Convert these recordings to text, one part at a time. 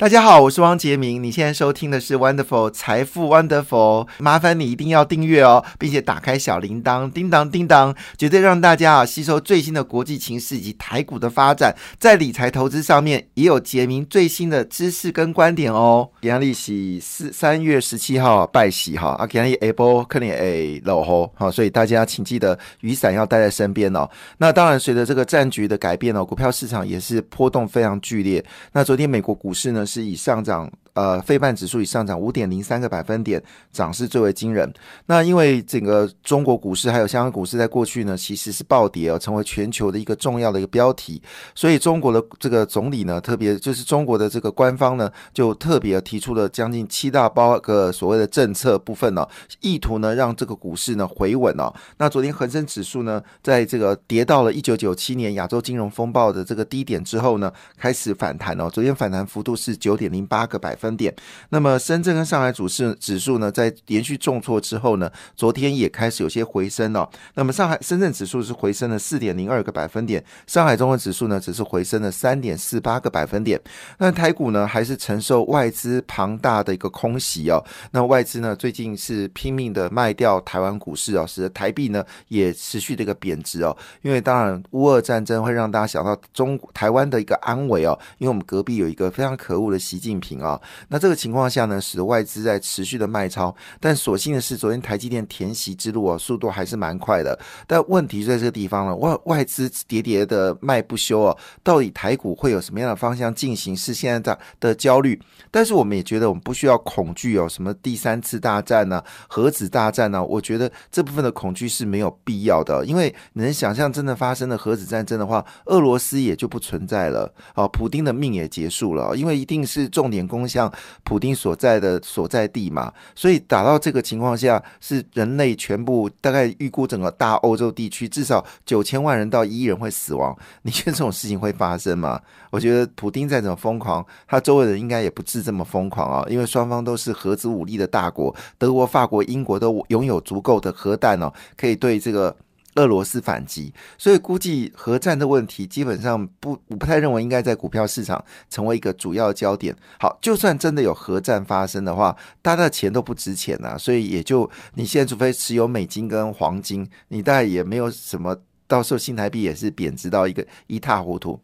大家好，我是汪杰明。你现在收听的是 Wonderful 财富 Wonderful，麻烦你一定要订阅哦，并且打开小铃铛，叮当叮当，绝对让大家啊吸收最新的国际情势以及台股的发展，在理财投资上面也有杰明最新的知识跟观点哦。今日是四三月十七号拜喜哈，啊，今日下波可能诶落雨哈，所以大家请记得雨伞要带在身边哦。那当然，随着这个战局的改变哦，股票市场也是波动非常剧烈。那昨天美国股市呢？是以上涨。呃，费半指数以上涨五点零三个百分点，涨势最为惊人。那因为整个中国股市还有香港股市在过去呢，其实是暴跌哦，成为全球的一个重要的一个标题。所以中国的这个总理呢，特别就是中国的这个官方呢，就特别提出了将近七大包个所谓的政策部分呢，意图呢让这个股市呢回稳哦。那昨天恒生指数呢，在这个跌到了一九九七年亚洲金融风暴的这个低点之后呢，开始反弹哦。昨天反弹幅度是九点零八个百分分。点，那么深圳跟上海主市指数呢，在连续重挫之后呢，昨天也开始有些回升了。那么上海深圳指数是回升了四点零二个百分点，上海综合指数呢，只是回升了三点四八个百分点。那台股呢，还是承受外资庞大的一个空袭哦。那外资呢，最近是拼命的卖掉台湾股市哦，使得台币呢也持续的一个贬值哦。因为当然乌俄战争会让大家想到中台湾的一个安危哦，因为我们隔壁有一个非常可恶的习近平啊。那这个情况下呢，使得外资在持续的卖超，但所幸的是，昨天台积电填息之路啊，速度还是蛮快的。但问题在这个地方了，外外资喋喋的卖不休啊，到底台股会有什么样的方向进行？是现在的的焦虑。但是我们也觉得我们不需要恐惧哦，什么第三次大战呢，核子大战呢？我觉得这部分的恐惧是没有必要的，因为能想象真的发生了核子战争的话，俄罗斯也就不存在了啊，普丁的命也结束了，因为一定是重点攻下向。普丁所在的所在地嘛，所以打到这个情况下，是人类全部大概预估整个大欧洲地区至少九千万人到一亿人会死亡。你觉得这种事情会发生吗？我觉得普丁再怎么疯狂，他周围人应该也不至这么疯狂啊，因为双方都是核子武力的大国，德国、法国、英国都拥有足够的核弹哦，可以对这个。俄罗斯反击，所以估计核战的问题基本上不，我不太认为应该在股票市场成为一个主要焦点。好，就算真的有核战发生的话，大家的钱都不值钱呐，所以也就你现在除非持有美金跟黄金，你大概也没有什么，到时候新台币也是贬值到一个一塌糊涂。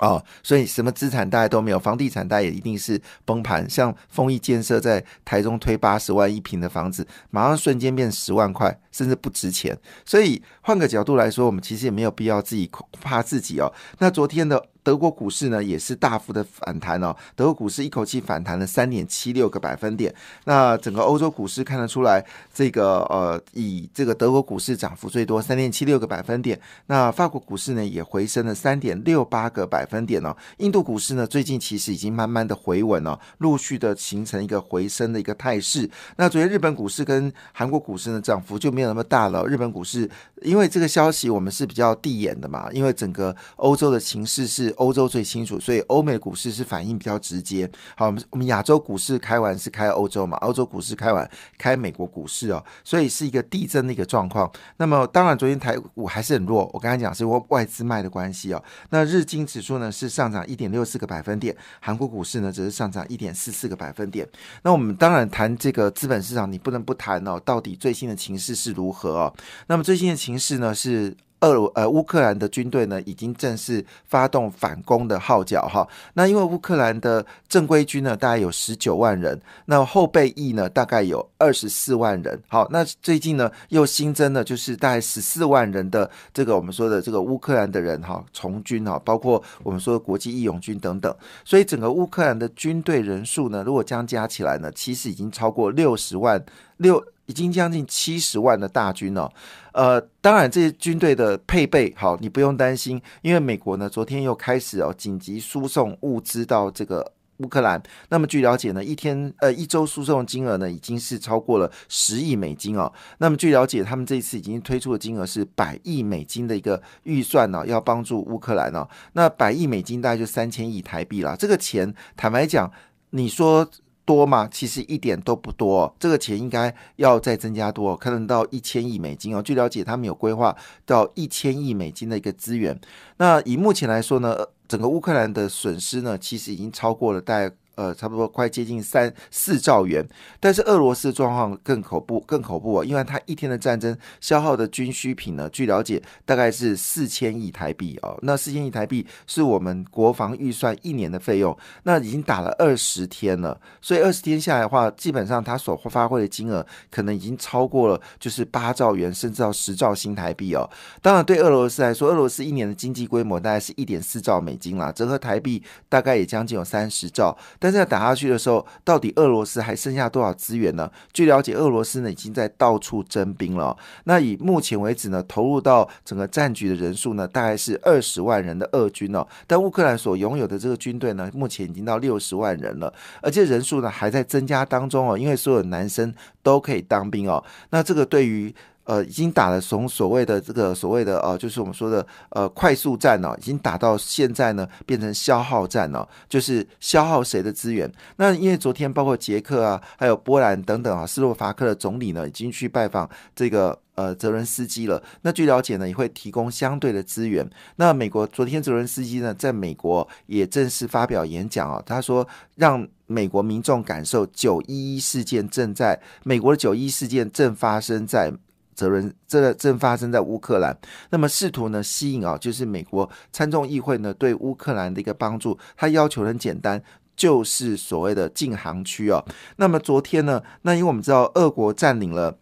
哦，所以什么资产大家都没有，房地产大家也一定是崩盘。像丰益建设在台中推八十万一平的房子，马上瞬间变十万块，甚至不值钱。所以换个角度来说，我们其实也没有必要自己怕自己哦。那昨天的。德国股市呢也是大幅的反弹哦，德国股市一口气反弹了三点七六个百分点。那整个欧洲股市看得出来，这个呃以这个德国股市涨幅最多，三点七六个百分点。那法国股市呢也回升了三点六八个百分点哦。印度股市呢最近其实已经慢慢的回稳了，陆续的形成一个回升的一个态势。那昨天日本股市跟韩国股市呢涨幅就没有那么大了。日本股市因为这个消息我们是比较递眼的嘛，因为整个欧洲的情势是。欧洲最清楚，所以欧美股市是反应比较直接。好，我们我们亚洲股市开完是开欧洲嘛，欧洲股市开完开美国股市哦，所以是一个递增的一个状况。那么当然，昨天台股还是很弱，我刚才讲是因为外资卖的关系哦。那日经指数呢是上涨一点六四个百分点，韩国股市呢则是上涨一点四四个百分点。那我们当然谈这个资本市场，你不能不谈哦，到底最新的情势是如何哦？那么最新的情势呢是。俄呃乌克兰的军队呢，已经正式发动反攻的号角哈。那因为乌克兰的正规军呢，大概有十九万人，那后备役呢，大概有二十四万人。好，那最近呢，又新增了就是大概十四万人的这个我们说的这个乌克兰的人哈，从军哈，包括我们说的国际义勇军等等。所以整个乌克兰的军队人数呢，如果将加起来呢，其实已经超过六十万六。已经将近七十万的大军了，呃，当然这些军队的配备好，你不用担心，因为美国呢昨天又开始哦紧急输送物资到这个乌克兰。那么据了解呢，一天呃一周输送金额呢已经是超过了十亿美金哦。那么据了解，他们这次已经推出的金额是百亿美金的一个预算呢，要帮助乌克兰哦。那百亿美金大概就三千亿台币了。这个钱坦白讲，你说。多吗？其实一点都不多，这个钱应该要再增加多，可能到一千亿美金哦。据了解，他们有规划到一千亿美金的一个资源。那以目前来说呢，整个乌克兰的损失呢，其实已经超过了大概。呃，差不多快接近三四兆元。但是俄罗斯状况更恐怖，更恐怖啊！因为它一天的战争消耗的军需品呢，据了解大概是四千亿台币哦。那四千亿台币是我们国防预算一年的费用，那已经打了二十天了。所以二十天下来的话，基本上它所发挥的金额可能已经超过了，就是八兆元，甚至到十兆新台币哦。当然，对俄罗斯来说，俄罗斯一年的经济规模大概是一点四兆美金啦，折合台币大概也将近有三十兆。但是在打下去的时候，到底俄罗斯还剩下多少资源呢？据了解，俄罗斯呢已经在到处征兵了。那以目前为止呢，投入到整个战局的人数呢，大概是二十万人的俄军哦。但乌克兰所拥有的这个军队呢，目前已经到六十万人了，而且人数呢还在增加当中哦。因为所有男生都可以当兵哦。那这个对于呃，已经打了从所谓的这个所谓的呃，就是我们说的呃快速战哦，已经打到现在呢，变成消耗战哦，就是消耗谁的资源？那因为昨天包括捷克啊，还有波兰等等啊，斯洛伐克的总理呢，已经去拜访这个呃泽伦斯基了。那据了解呢，也会提供相对的资源。那美国昨天泽伦斯基呢，在美国也正式发表演讲啊，他说让美国民众感受九一一事件正在美国的九一事件正发生在。责任这正发生在乌克兰，那么试图呢吸引啊，就是美国参众议会呢对乌克兰的一个帮助，他要求很简单，就是所谓的禁航区哦。那么昨天呢，那因为我们知道俄国占领了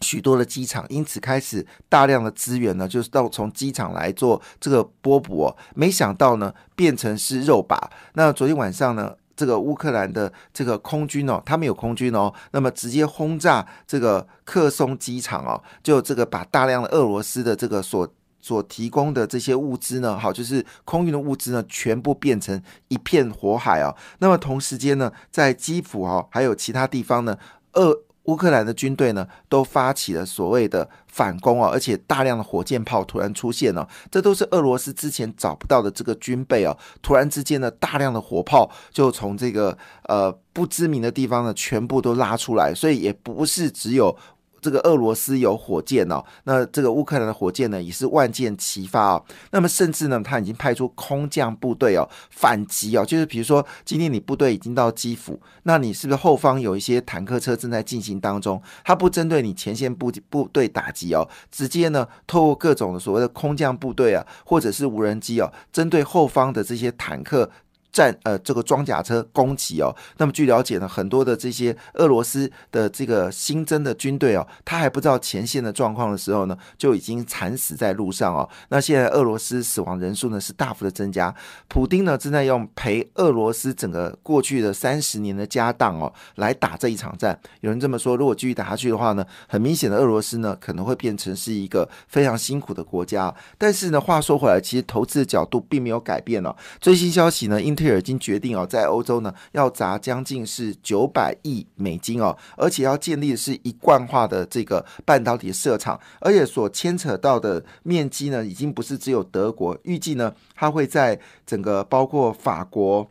许多的机场，因此开始大量的资源呢，就是到从机场来做这个波补哦。没想到呢，变成是肉靶。那昨天晚上呢？这个乌克兰的这个空军哦，他们有空军哦，那么直接轰炸这个克松机场哦，就这个把大量的俄罗斯的这个所所提供的这些物资呢，好，就是空运的物资呢，全部变成一片火海哦。那么同时间呢，在基辅哦，还有其他地方呢，俄。乌克兰的军队呢，都发起了所谓的反攻啊，而且大量的火箭炮突然出现了，这都是俄罗斯之前找不到的这个军备啊。突然之间呢，大量的火炮就从这个呃不知名的地方呢，全部都拉出来，所以也不是只有。这个俄罗斯有火箭哦，那这个乌克兰的火箭呢也是万箭齐发哦。那么甚至呢，他已经派出空降部队哦反击哦，就是比如说今天你部队已经到基辅，那你是不是后方有一些坦克车正在进行当中？他不针对你前线部部队打击哦，直接呢透过各种的所谓的空降部队啊，或者是无人机哦，针对后方的这些坦克。战呃，这个装甲车攻击哦，那么据了解呢，很多的这些俄罗斯的这个新增的军队哦，他还不知道前线的状况的时候呢，就已经惨死在路上哦。那现在俄罗斯死亡人数呢是大幅的增加，普丁呢正在用赔俄罗斯整个过去的三十年的家当哦来打这一场战。有人这么说，如果继续打下去的话呢，很明显的俄罗斯呢可能会变成是一个非常辛苦的国家。但是呢，话说回来，其实投资的角度并没有改变哦。最新消息呢，英。特尔已经决定哦，在欧洲呢要砸将近是九百亿美金哦，而且要建立的是一贯化的这个半导体的设厂，而且所牵扯到的面积呢，已经不是只有德国，预计呢，它会在整个包括法国。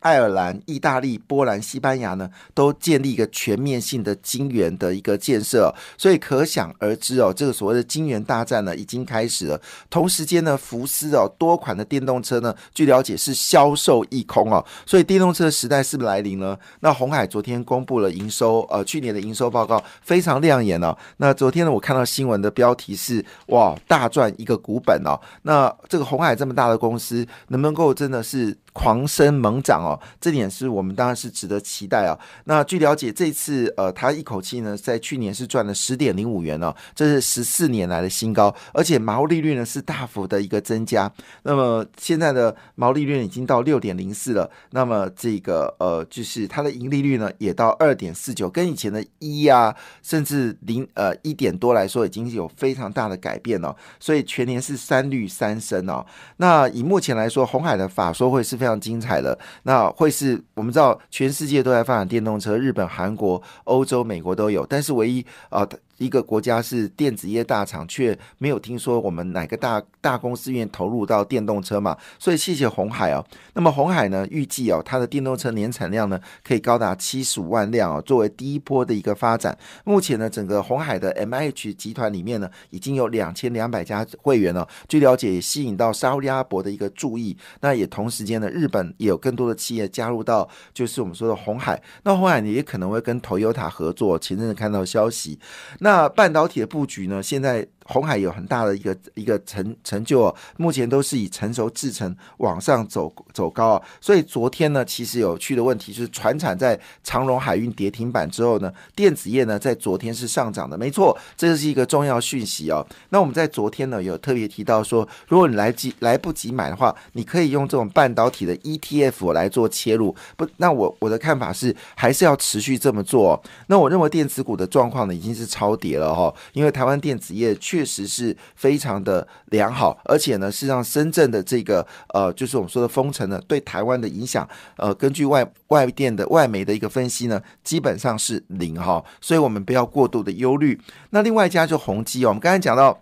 爱尔兰、意大利、波兰、西班牙呢，都建立一个全面性的金元的一个建设，所以可想而知哦，这个所谓的金元大战呢，已经开始了。同时间呢，福斯哦，多款的电动车呢，据了解是销售一空哦，所以电动车时代是不是来临呢？那红海昨天公布了营收，呃，去年的营收报告非常亮眼哦。那昨天呢，我看到新闻的标题是哇，大赚一个股本哦。那这个红海这么大的公司，能不能够真的是？狂升猛涨哦，这点是我们当然是值得期待啊。那据了解，这次呃，它一口气呢，在去年是赚了十点零五元哦，这是十四年来的新高，而且毛利率呢是大幅的一个增加。那么现在的毛利率已经到六点零四了，那么这个呃，就是它的盈利率呢也到二点四九，跟以前的一啊，甚至零呃一点多来说，已经有非常大的改变了。所以全年是三率三升哦。那以目前来说，红海的法说会是。非常精彩的，那会是我们知道全世界都在发展电动车，日本、韩国、欧洲、美国都有，但是唯一啊。一个国家是电子业大厂，却没有听说我们哪个大大公司愿意投入到电动车嘛？所以谢谢红海哦。那么红海呢，预计哦，它的电动车年产量呢可以高达七十五万辆哦，作为第一波的一个发展。目前呢，整个红海的 M H 集团里面呢，已经有两千两百家会员了。据了解，也吸引到沙特阿伯的一个注意。那也同时间呢，日本也有更多的企业加入到，就是我们说的红海。那红海呢，也可能会跟 Toyota 合作。前阵子看到消息，那那半导体的布局呢，现在。红海有很大的一个一个成成就哦，目前都是以成熟制成往上走走高啊，所以昨天呢，其实有趣的问题就是船产在长荣海运跌停板之后呢，电子业呢在昨天是上涨的，没错，这是一个重要讯息哦。那我们在昨天呢有特别提到说，如果你来及来不及买的话，你可以用这种半导体的 ETF 来做切入。不，那我我的看法是还是要持续这么做。那我认为电子股的状况呢已经是超跌了哈，因为台湾电子业确确实是非常的良好，而且呢，是让深圳的这个呃，就是我们说的封城呢，对台湾的影响，呃，根据外外电的外媒的一个分析呢，基本上是零哈，所以我们不要过度的忧虑。那另外一家就宏基哦，我们刚才讲到。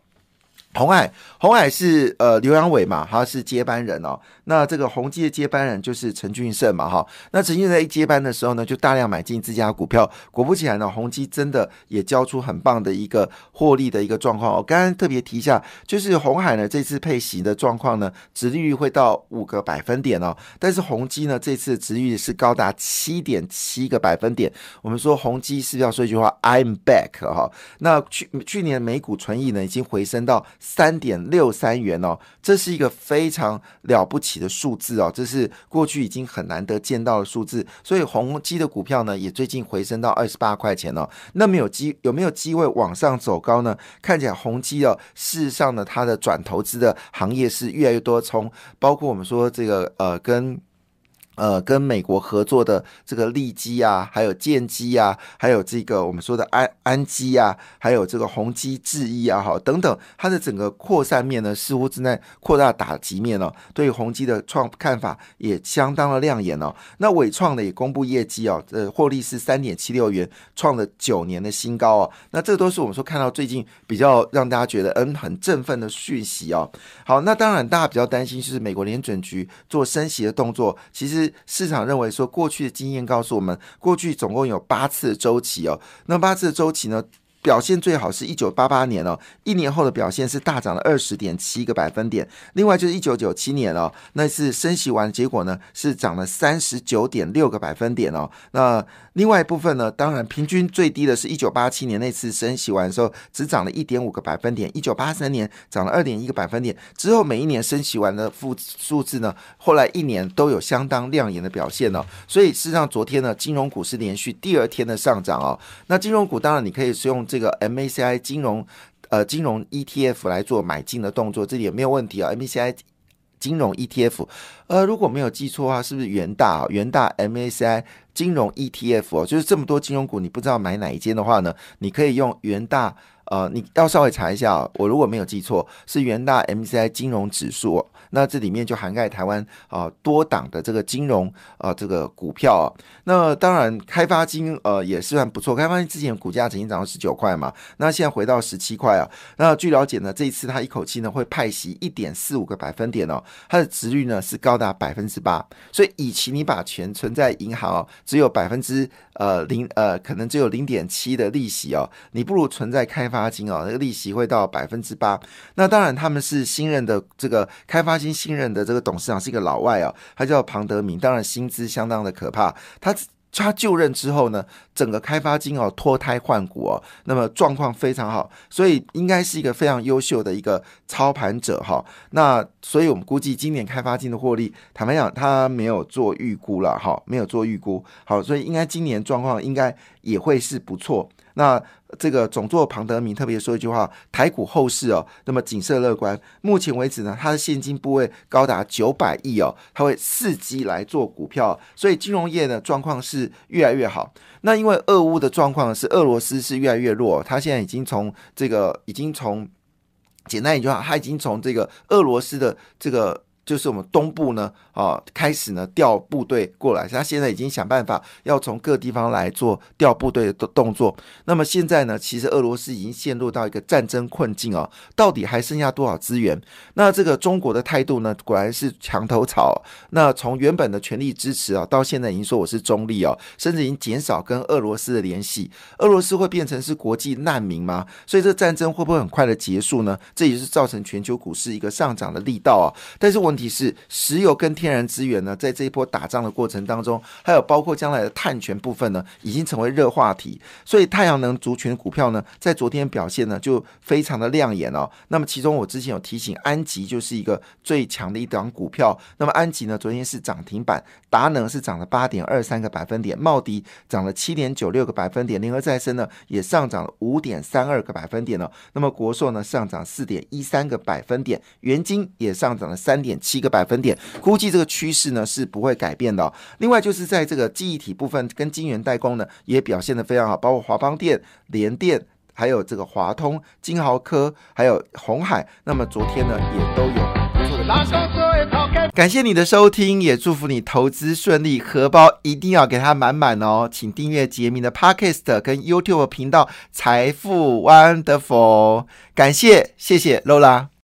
红海，红海是呃刘阳伟嘛，他是接班人哦。那这个宏基的接班人就是陈俊盛嘛，哈。那陈俊盛一接班的时候呢，就大量买进自家股票。果不其然呢，宏基真的也交出很棒的一个获利的一个状况。我刚刚特别提一下，就是红海呢这次配息的状况呢，殖利率会到五个百分点哦。但是宏基呢这次殖利率是高达七点七个百分点。我们说宏基是要说一句话，I'm back 哈。那去去年美股存益呢已经回升到。三点六三元哦，这是一个非常了不起的数字哦，这是过去已经很难得见到的数字。所以宏基的股票呢，也最近回升到二十八块钱哦。那么有机有没有机会往上走高呢？看起来宏基哦，事实上呢，它的转投资的行业是越来越多，从包括我们说这个呃跟。呃，跟美国合作的这个利基啊，还有建基啊，还有这个我们说的安安基啊，还有这个宏基智易啊，哈等等，它的整个扩散面呢，似乎正在扩大打击面哦。对宏基的创看法也相当的亮眼哦。那伟创呢也公布业绩哦，呃，获利是三点七六元，创了九年的新高哦。那这都是我们说看到最近比较让大家觉得嗯很振奋的讯息哦。好，那当然大家比较担心就是美国联准局做升息的动作，其实。市场认为说，过去的经验告诉我们，过去总共有八次的周期哦。那八次的周期呢？表现最好是一九八八年哦，一年后的表现是大涨了二十点七个百分点。另外就是一九九七年哦，那次升息完，结果呢是涨了三十九点六个百分点哦。那另外一部分呢，当然平均最低的是一九八七年那次升息完的时候，只涨了一点五个百分点。一九八三年涨了二点一个百分点。之后每一年升息完的负数字呢，后来一年都有相当亮眼的表现哦。所以事实上，昨天呢，金融股是连续第二天的上涨哦。那金融股当然你可以使用。这个 MACI 金融呃金融 ETF 来做买进的动作，这里也没有问题啊。MACI 金融 ETF，呃，如果没有记错的话，是不是元大啊？元大 MACI 金融 ETF 哦，就是这么多金融股，你不知道买哪一间的话呢？你可以用元大呃，你要稍微查一下，我如果没有记错，是元大 MCI 金融指数。那这里面就涵盖台湾啊多档的这个金融啊这个股票啊，那当然开发金呃也是算不错，开发金之前股价曾经涨到十九块嘛，那现在回到十七块啊。那据了解呢，这一次它一口气呢会派息一点四五个百分点哦，它的值率呢是高达百分之八，所以以其你把钱存在银行哦，只有百分之呃零呃可能只有零点七的利息哦，你不如存在开发发金哦，那个利息会到百分之八。那当然他们是新任的这个开发。新新任的这个董事长是一个老外啊，他叫庞德明，当然薪资相当的可怕。他他就任之后呢，整个开发金哦脱胎换骨哦，那么状况非常好，所以应该是一个非常优秀的一个操盘者哈。那所以我们估计今年开发金的获利，坦白讲他没有做预估了哈，没有做预估。好，所以应该今年状况应该也会是不错。那这个总座庞德明特别说一句话：台股后市哦，那么景色乐观。目前为止呢，它的现金部位高达九百亿哦，它会伺机来做股票，所以金融业的状况是越来越好。那因为俄乌的状况是俄罗斯是越来越弱，它现在已经从这个已经从简单一句话，它已经从这个俄罗斯的这个。就是我们东部呢，啊，开始呢调部队过来，他现在已经想办法要从各地方来做调部队的动动作。那么现在呢，其实俄罗斯已经陷入到一个战争困境哦，到底还剩下多少资源？那这个中国的态度呢，果然是墙头草。那从原本的全力支持啊，到现在已经说我是中立哦，甚至已经减少跟俄罗斯的联系。俄罗斯会变成是国际难民吗？所以这战争会不会很快的结束呢？这也是造成全球股市一个上涨的力道啊。但是我题是，石油跟天然资源呢，在这一波打仗的过程当中，还有包括将来的碳权部分呢，已经成为热话题。所以太阳能族群股票呢，在昨天表现呢，就非常的亮眼哦。那么其中我之前有提醒，安吉就是一个最强的一档股票。那么安吉呢，昨天是涨停板，达能是涨了八点二三个百分点，茂迪涨了七点九六个百分点，联合再生呢也上涨了五点三二个百分点了。那么国硕呢上涨四点一三个百分点，元金也上涨了三点七个百分点。估计这个趋势呢是不会改变的。另外就是在这个记忆体部分跟晶圆代工呢也表现的非常好，包括华邦电、联电，还有这个华通、金豪科，还有红海。那么昨天呢也都有不错的。感谢你的收听，也祝福你投资顺利，荷包一定要给它满满哦。请订阅杰明的 Podcast 跟 YouTube 频道财富 Wonderful。感谢，谢谢 Lola。